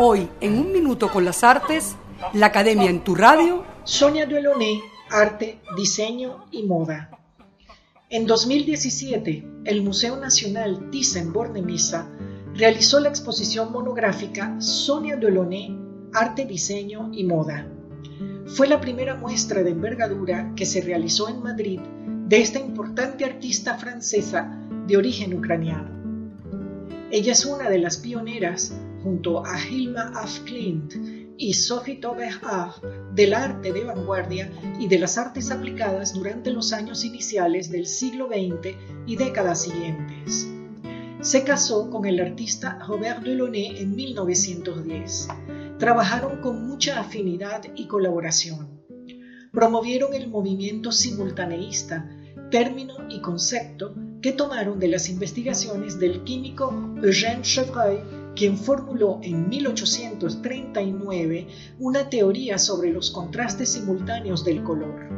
Hoy, en un minuto con las artes, la Academia en tu radio. Sonia Delaunay, Arte, Diseño y Moda. En 2017, el Museo Nacional Thyssen-Bornemisza realizó la exposición monográfica Sonia Delaunay, Arte, Diseño y Moda. Fue la primera muestra de envergadura que se realizó en Madrid de esta importante artista francesa de origen ucraniano. Ella es una de las pioneras junto a Hilma af Klint y Sophie Taubert del arte de vanguardia y de las artes aplicadas durante los años iniciales del siglo XX y décadas siguientes. Se casó con el artista Robert Delaunay en 1910. Trabajaron con mucha afinidad y colaboración. Promovieron el movimiento simultaneísta, término y concepto que tomaron de las investigaciones del químico Eugène Chevreuil quien formuló en 1839 una teoría sobre los contrastes simultáneos del color.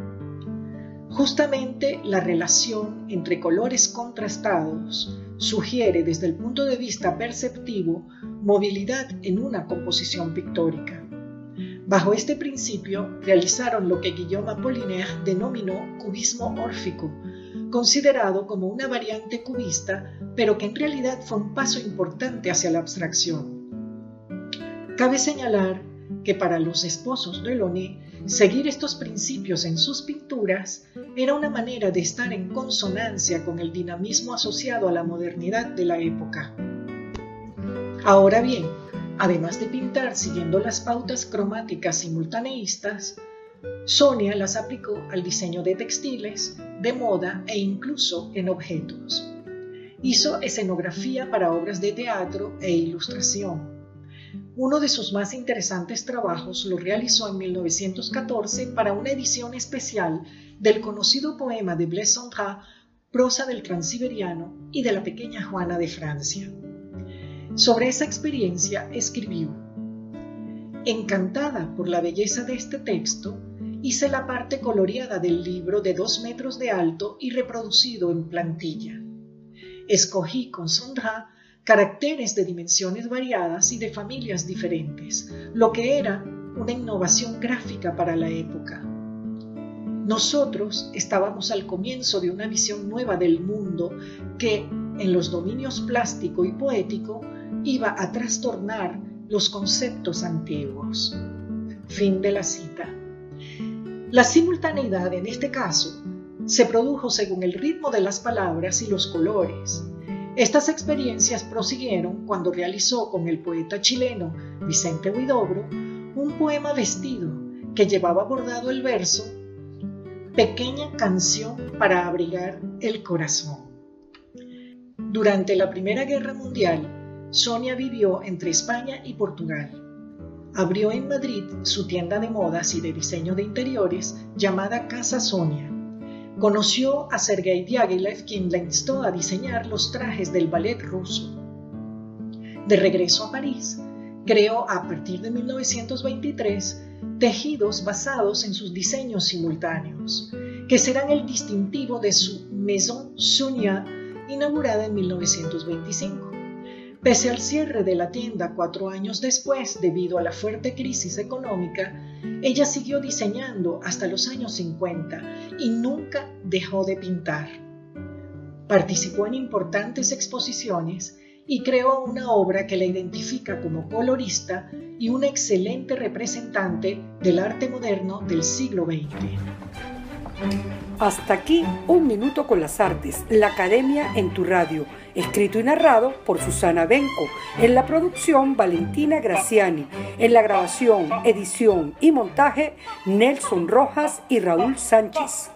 Justamente la relación entre colores contrastados sugiere desde el punto de vista perceptivo movilidad en una composición pictórica. Bajo este principio realizaron lo que Guillaume Apollinaire denominó cubismo órfico, considerado como una variante cubista, pero que en realidad fue un paso importante hacia la abstracción. Cabe señalar que para los esposos de Delaunay, seguir estos principios en sus pinturas era una manera de estar en consonancia con el dinamismo asociado a la modernidad de la época. Ahora bien, además de pintar siguiendo las pautas cromáticas simultaneístas, Sonia las aplicó al diseño de textiles, de moda e incluso en objetos. Hizo escenografía para obras de teatro e ilustración. Uno de sus más interesantes trabajos lo realizó en 1914 para una edición especial del conocido poema de Blaise Prosa del Transiberiano y de la pequeña Juana de Francia. Sobre esa experiencia escribió, Encantada por la belleza de este texto, hice la parte coloreada del libro de dos metros de alto y reproducido en plantilla. Escogí con Sondra caracteres de dimensiones variadas y de familias diferentes, lo que era una innovación gráfica para la época. Nosotros estábamos al comienzo de una visión nueva del mundo que, en los dominios plástico y poético, iba a trastornar los conceptos antiguos. Fin de la cita. La simultaneidad en este caso se produjo según el ritmo de las palabras y los colores. Estas experiencias prosiguieron cuando realizó con el poeta chileno Vicente Huidobro un poema vestido que llevaba bordado el verso Pequeña canción para abrigar el corazón. Durante la Primera Guerra Mundial, Sonia vivió entre España y Portugal abrió en Madrid su tienda de modas y de diseño de interiores llamada Casa Sonia. Conoció a Sergei Diaghilev, quien la instó a diseñar los trajes del ballet ruso. De regreso a París, creó a partir de 1923 tejidos basados en sus diseños simultáneos, que serán el distintivo de su Maison Sonia, inaugurada en 1925. Pese al cierre de la tienda cuatro años después debido a la fuerte crisis económica, ella siguió diseñando hasta los años 50 y nunca dejó de pintar. Participó en importantes exposiciones y creó una obra que la identifica como colorista y una excelente representante del arte moderno del siglo XX. Hasta aquí Un Minuto con las Artes, la Academia en tu radio, escrito y narrado por Susana Benco, en la producción Valentina Graciani, en la grabación, edición y montaje Nelson Rojas y Raúl Sánchez.